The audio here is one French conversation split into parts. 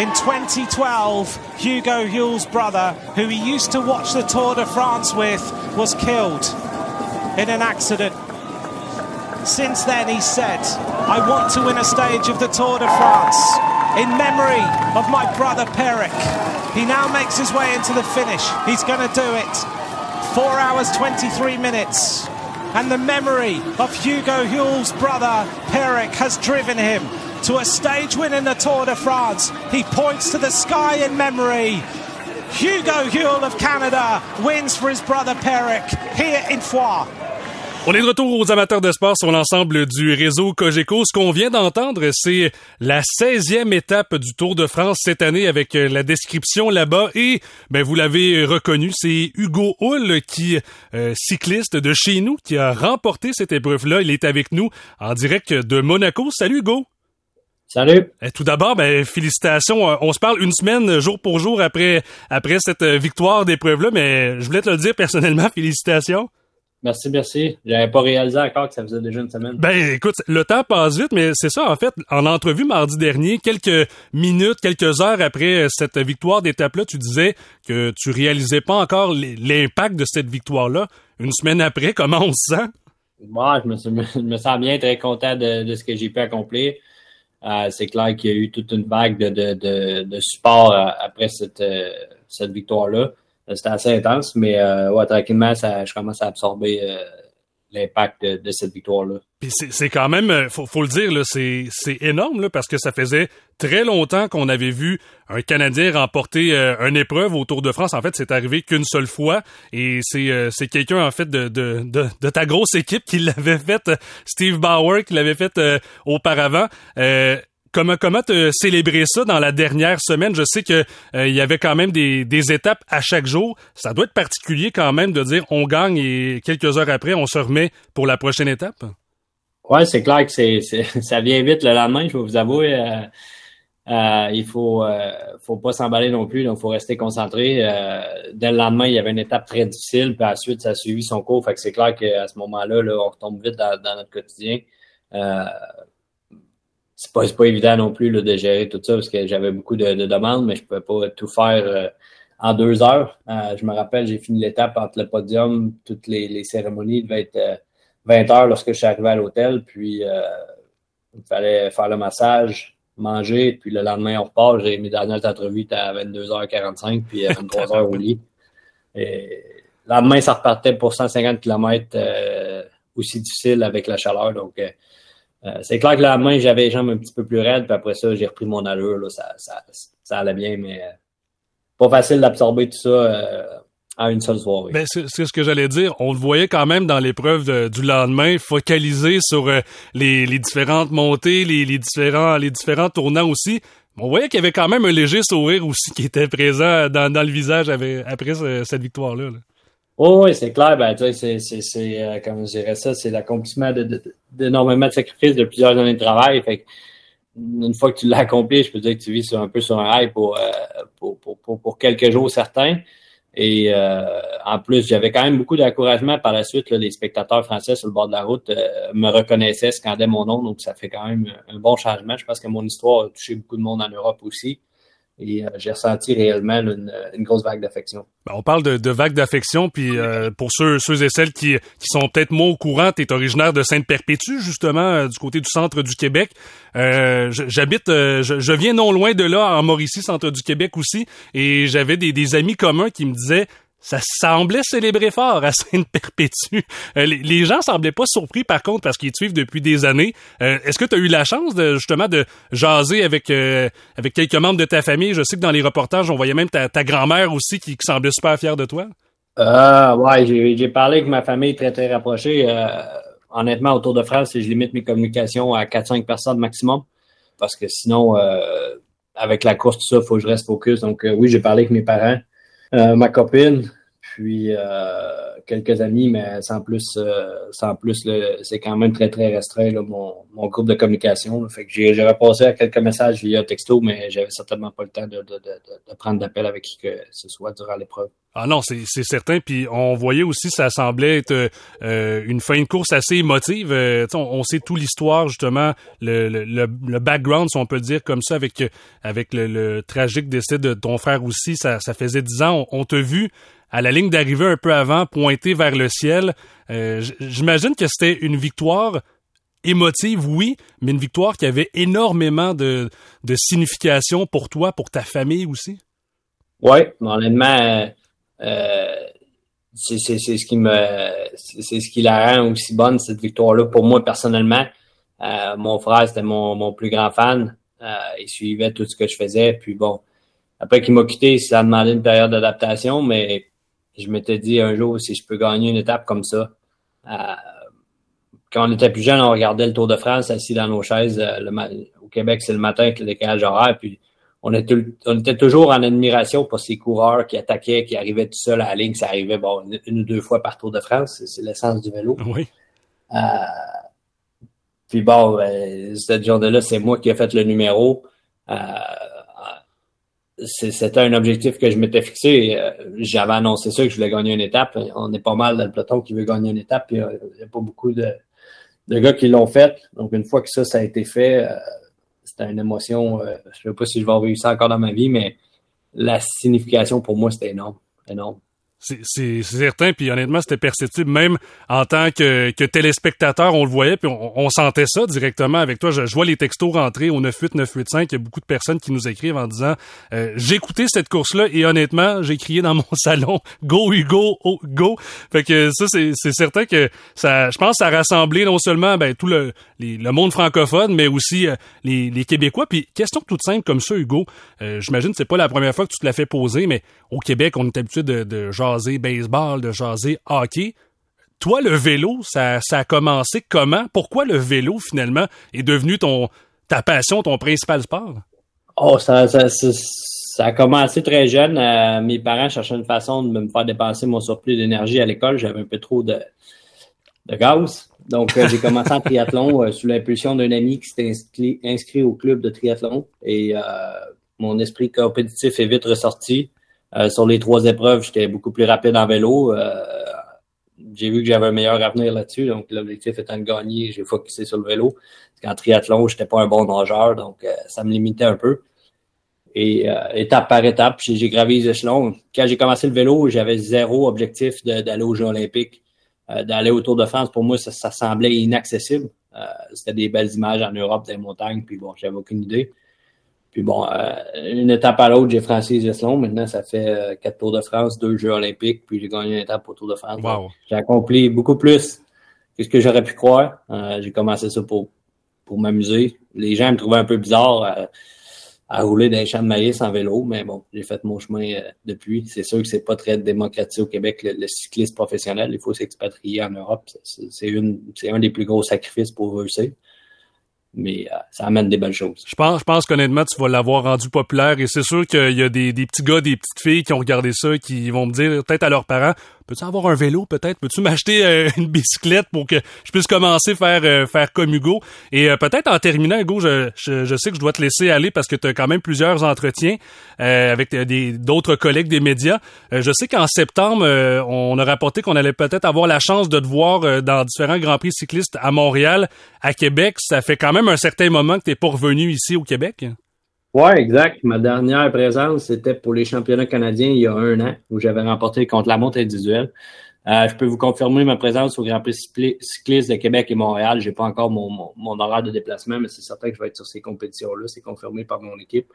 In 2012, Hugo Huel's brother, who he used to watch the Tour de France with, was killed in an accident. Since then, he said, I want to win a stage of the Tour de France in memory of my brother Peric. He now makes his way into the finish. He's going to do it. Four hours, 23 minutes. And the memory of Hugo Huel's brother Peric has driven him to a stage win in the Tour de France. He points to the sky in memory. Hugo Huel of Canada wins for his brother Peric here in Foix. On est de retour aux amateurs de sport sur l'ensemble du réseau Cogeco. Ce qu'on vient d'entendre, c'est la 16e étape du Tour de France cette année avec euh, la description là-bas. Et ben, vous l'avez reconnu, c'est Hugo Hull, qui, euh, cycliste de chez nous, qui a remporté cette épreuve-là. Il est avec nous en direct de Monaco. Salut Hugo! Salut. Eh, tout d'abord, ben, félicitations. Euh, on se parle une semaine, jour pour jour, après, après cette victoire d'épreuve-là, mais je voulais te le dire personnellement, félicitations. Merci, merci. J'avais pas réalisé encore que ça faisait déjà une semaine. Ben, écoute, le temps passe vite, mais c'est ça, en fait. En entrevue mardi dernier, quelques minutes, quelques heures après cette victoire d'étape-là, tu disais que tu réalisais pas encore l'impact de cette victoire-là. Une semaine après, comment on se sent? Moi, je me, sens bien, très content de, ce que j'ai pu accomplir. Euh, c'est clair qu'il y a eu toute une vague de, de, de, support euh, après cette, euh, cette victoire-là. C'était assez intense, mais ouais, tranquillement, ça, je commence à absorber l'impact de, cette victoire-là. Puis c'est quand même, faut, faut le dire, c'est énorme là, parce que ça faisait très longtemps qu'on avait vu un Canadien remporter une épreuve au Tour de France. En fait, c'est arrivé qu'une seule fois et c'est quelqu'un en fait de, de, de, de, ta grosse équipe qui l'avait fait, Steve Bauer qui l'avait fait auparavant. Comment comment te célébrer ça dans la dernière semaine? Je sais que euh, il y avait quand même des, étapes à chaque jour. Ça doit être particulier quand même de dire on gagne et quelques heures après on se remet pour la prochaine étape. Ouais, c'est clair que c'est, ça vient vite le lendemain. Je vais vous avouer, euh, euh, il faut faut pas s'emballer non plus. Donc faut rester concentré. dès le lendemain, il y avait une étape très difficile. Puis ensuite, ça a suivi son cours. Fait que c'est clair qu'à ce moment-là, là, on retombe vite dans notre quotidien c'est pas, pas évident non plus là, de gérer tout ça parce que j'avais beaucoup de, demandes, mais je pouvais pas tout faire euh, en deux heures. Euh, je me rappelle, j'ai fini l'étape entre le podium, toutes les, les cérémonies devaient être 20 euh, heures lorsque je suis arrivé à l'hôtel, puis il fallait faire le massage, manger, puis le lendemain on repart. J'ai mes dernières entrevues à 22h45, puis 23h au lit. Et le lendemain, ça repartait pour 150 km aussi difficile avec la chaleur. Donc euh, c'est clair que la main, j'avais les jambes un petit peu plus raides, puis après ça, j'ai repris mon allure. Là, ça, ça, ça allait bien, mais euh, pas facile d'absorber tout ça euh, à une seule soirée. Ben, c'est ce que j'allais dire. On le voyait quand même dans l'épreuve du lendemain, focalisé sur les, les, différentes montées, les, les, différents, les différents tournants aussi. On voyait qu'il y avait quand même un léger sourire aussi qui était présent dans, dans le visage après cette victoire-là. là Oh, oui, c'est clair. Ben, c'est, c'est, euh, comme je dirais ça, c'est l'accomplissement d'énormément de, de, sacrifices de plusieurs années de travail. Fait une fois que tu l'as accompli, je peux dire que tu vis sur, un peu sur un rail pour, euh, pour, pour, pour, quelques jours certains. Et euh, en plus, j'avais quand même beaucoup d'encouragement par la suite. les spectateurs français sur le bord de la route me reconnaissaient, scandaient mon nom, donc ça fait quand même un bon changement. Je pense que mon histoire a touché beaucoup de monde en Europe aussi et euh, j'ai ressenti réellement une, grosse vague d'affection. Ben, on parle de, de vague d'affection, puis euh, pour ceux, et celles qui, sont peut-être moins au courant, tu originaire de Sainte-Perpétue, justement, euh, du côté du centre du Québec. J'habite, je, viens non loin de là, en Mauricie, centre du Québec aussi, et j'avais des amis communs qui me disaient ça semblait célébrer fort à Sainte-Perpétue. Euh, les, gens semblaient pas surpris, par contre, parce qu'ils te suivent depuis des années. Euh, est-ce que tu as eu la chance, de, justement, de jaser avec, euh, avec quelques membres de ta famille? Je sais que dans les reportages, on voyait même ta, grand-mère aussi qui, semblait super fière de toi. Euh, ouais, j'ai parlé avec ma famille très, très rapprochée. honnêtement, autour de France, je limite mes communications à 4-5 personnes maximum. Parce que sinon, avec la course, tout ça, faut que je reste focus. Donc, oui, j'ai parlé avec mes parents. Euh, ma copine, puis quelques amis, mais sans plus, sans plus, c'est quand même très, très restreint, mon, mon, groupe de communication. fait que j'ai repassé à quelques messages via texto, mais j'avais certainement pas le temps de, de, de, de prendre d'appel avec qui que ce soit durant l'épreuve. Ah non, c'est certain. Puis on voyait aussi, ça semblait être euh, une fin de course assez émotive. Euh, on, on, sait tout l'histoire justement, le, le, le, background, si on peut dire comme ça, avec avec le, tragique décès de ton frère aussi. Ça, ça faisait dix ans. On, t'a vu à la ligne d'arrivée un peu avant, pointer vers le ciel. Euh, j'imagine que c'était une victoire émotive, oui, mais une victoire qui avait énormément de, de signification pour toi, pour ta famille aussi. Oui, honnêtement c'est ce qui me c'est ce qui la rend aussi bonne cette victoire là pour moi personnellement. Euh, mon frère c'était mon, mon plus grand fan. Euh, il suivait tout ce que je faisais. Puis bon après qu'il m'a quitté ça a demandé une période d'adaptation mais je m'étais dit un jour si je peux gagner une étape comme ça quand on était plus jeune on regardait le Tour de France assis dans nos chaises le, au Québec c'est le matin avec le décalage horaire puis on était, toujours en admiration pour ces coureurs qui attaquaient, qui arrivaient tout seuls à la ligne. Ça arrivait bon, une, ou deux fois par Tour de France. C'est l'essence du vélo. Oui. Euh, puis bon, ben, cette journée-là, c'est moi qui ai fait le numéro. Euh, c'était un objectif que je m'étais fixé. Euh, j'avais annoncé ça que je voulais gagner une étape. On est pas mal dans le peloton qui veut gagner une étape. Il n'y a, pas beaucoup de, de gars qui l'ont fait. Donc, une fois que ça, ça a été fait, c'était une émotion. Euh, je ne sais pas si je vais vivre ça encore dans ma vie, mais la signification pour moi, c'était énorme. Énorme. C'est certain, puis honnêtement, c'était perceptible. Même en tant que, que, téléspectateur, on le voyait, puis on, sentait ça directement avec toi. Je, vois les textos rentrer au 98985. Il y a beaucoup de personnes qui nous écrivent en disant euh, J'ai écouté cette course-là et honnêtement, j'ai crié dans mon salon Go Hugo, oh, go! Fait que ça, c'est certain que ça, je pense, ça a rassemblé non seulement ben, tout le, le monde francophone, mais aussi euh, les, Québécois. Puis question toute simple comme ça, Hugo. Euh, J'imagine c'est pas la première fois que tu te l'as fait poser, mais au Québec, on est habitué de, de genre jaser baseball, de jaser hockey. Toi, le vélo, ça, ça a commencé comment? Pourquoi le vélo, finalement, est devenu ton ta passion, ton principal sport? Oh, ça, ça, ça, a commencé très jeune. Euh, mes parents cherchaient une façon de me faire dépenser mon surplus d'énergie à l'école. J'avais un peu trop de, de gaz. Donc, euh, j'ai commencé en triathlon euh, sous l'impulsion d'un ami qui s'était inscrit, inscrit, au club de triathlon. Et mon esprit compétitif est vite ressorti. Euh, sur les trois épreuves, j'étais beaucoup plus rapide en vélo. Euh, j'ai vu que j'avais un meilleur avenir là-dessus, donc l'objectif étant de gagner, j'ai focusé sur le vélo. Parce qu'en triathlon, j'étais pas un bon nageur, donc euh, ça me limitait un peu. Et étape par étape, j'ai gravi les échelons. Quand j'ai commencé le vélo, j'avais zéro objectif d'aller aux Jeux olympiques, d'aller au Tour de France. Pour moi, ça, ça semblait inaccessible. C'était des belles images en Europe, des montagnes, puis bon, j'avais aucune idée. Puis bon, euh, une étape à l'autre, j'ai franchi les Maintenant, ça fait euh, quatre Tours de France, deux Jeux olympiques, puis j'ai gagné une étape au Tour de France. J'ai accompli beaucoup plus que ce que j'aurais pu croire. Euh, j'ai commencé ça pour, pour m'amuser. Les gens me trouvaient un peu bizarre à, rouler dans les champs de maïs en vélo, mais bon, j'ai fait mon chemin depuis. C'est sûr que c'est pas très démocratisé au Québec, le, cycliste professionnel. Il faut s'expatrier en Europe. C'est une, c'est un des plus gros sacrifices pour réussir mais euh, ça amène des belles choses. Je pense, je pense qu'honnêtement, tu vas l'avoir rendu populaire et c'est sûr qu'il y a des, des, petits gars, des petites filles qui ont regardé ça, qui vont me dire peut-être à leurs parents, peux-tu avoir un vélo peut-être? Peux-tu m'acheter euh, une bicyclette pour que je puisse commencer à faire, euh, faire comme Hugo? Et euh, peut-être en terminant, Hugo, je, je, sais que je dois te laisser aller parce que tu as quand même plusieurs entretiens avec des, d'autres collègues des médias. je sais qu'en septembre, on a rapporté qu'on allait peut-être avoir la chance de te voir dans différents Grands Prix cyclistes à Montréal, à Québec. Ça fait quand même un certain moment que tu n'es pas revenu ici au Québec. Oui, exact. Ma dernière présence, c'était pour les championnats canadiens il y a un an, où j'avais remporté contre la montre individuelle. Euh, je peux vous confirmer ma présence au Grand Prix cycliste de Québec et Montréal. J'ai pas encore mon, mon, horaire de déplacement, mais c'est certain que je vais être sur ces compétitions-là. C'est confirmé par mon équipe.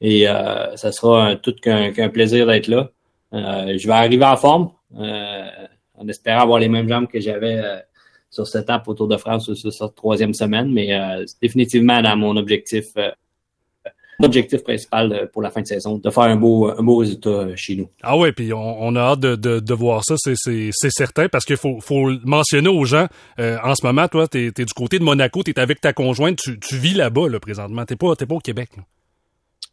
Et euh, ça sera tout qu'un plaisir d'être là. Euh, je vais arriver en forme, euh, en espérant avoir les mêmes jambes que j'avais sur cette étape autour de France sur cette troisième semaine, mais c'est définitivement dans mon objectif l'objectif principal euh, pour la fin de saison, de faire un beau, un beau résultat euh, chez nous. Ah ouais, puis on, a hâte de, de, de voir ça, c'est certain, parce qu'il faut, faut mentionner aux gens, euh, en ce moment, toi, tu es, du côté de Monaco, tu es avec ta conjointe, tu, tu vis là-bas là, présentement, tu pas, pas au Québec.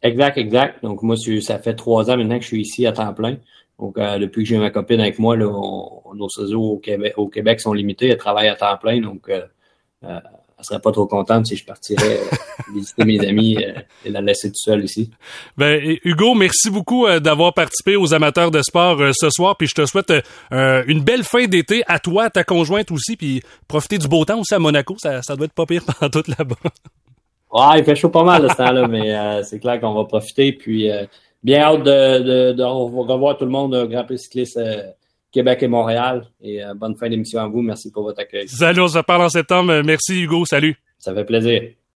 Exact, exact. Donc moi, ça fait trois ans maintenant que je suis ici à temps plein. Donc, depuis que j'ai ma copine avec moi, là, nos ciseaux au Québec, au Québec sont limités. Elle travaille à temps plein. Donc, elle serait pas trop contente si je partirais euh, visiter mes amis euh, et la laisser tout seul ici. Ben, Hugo, merci beaucoup euh, d'avoir participé aux amateurs de sport ce soir. Puis je te souhaite une belle fin d'été à toi, à ta conjointe aussi. Puis profiter du beau temps aussi à Monaco. Ça, ça doit être pas pire pendant tout là-bas. Ouais, il fait chaud pas mal de ce temps-là, mais c'est clair qu'on va profiter. Puis bien hâte de, de, revoir tout le monde au Grand Prix cycliste Québec et Montréal. Et euh, bonne fin d'émission à vous. Merci pour votre accueil. Salut, on se parle en septembre. Merci Hugo. Salut. Ça fait plaisir.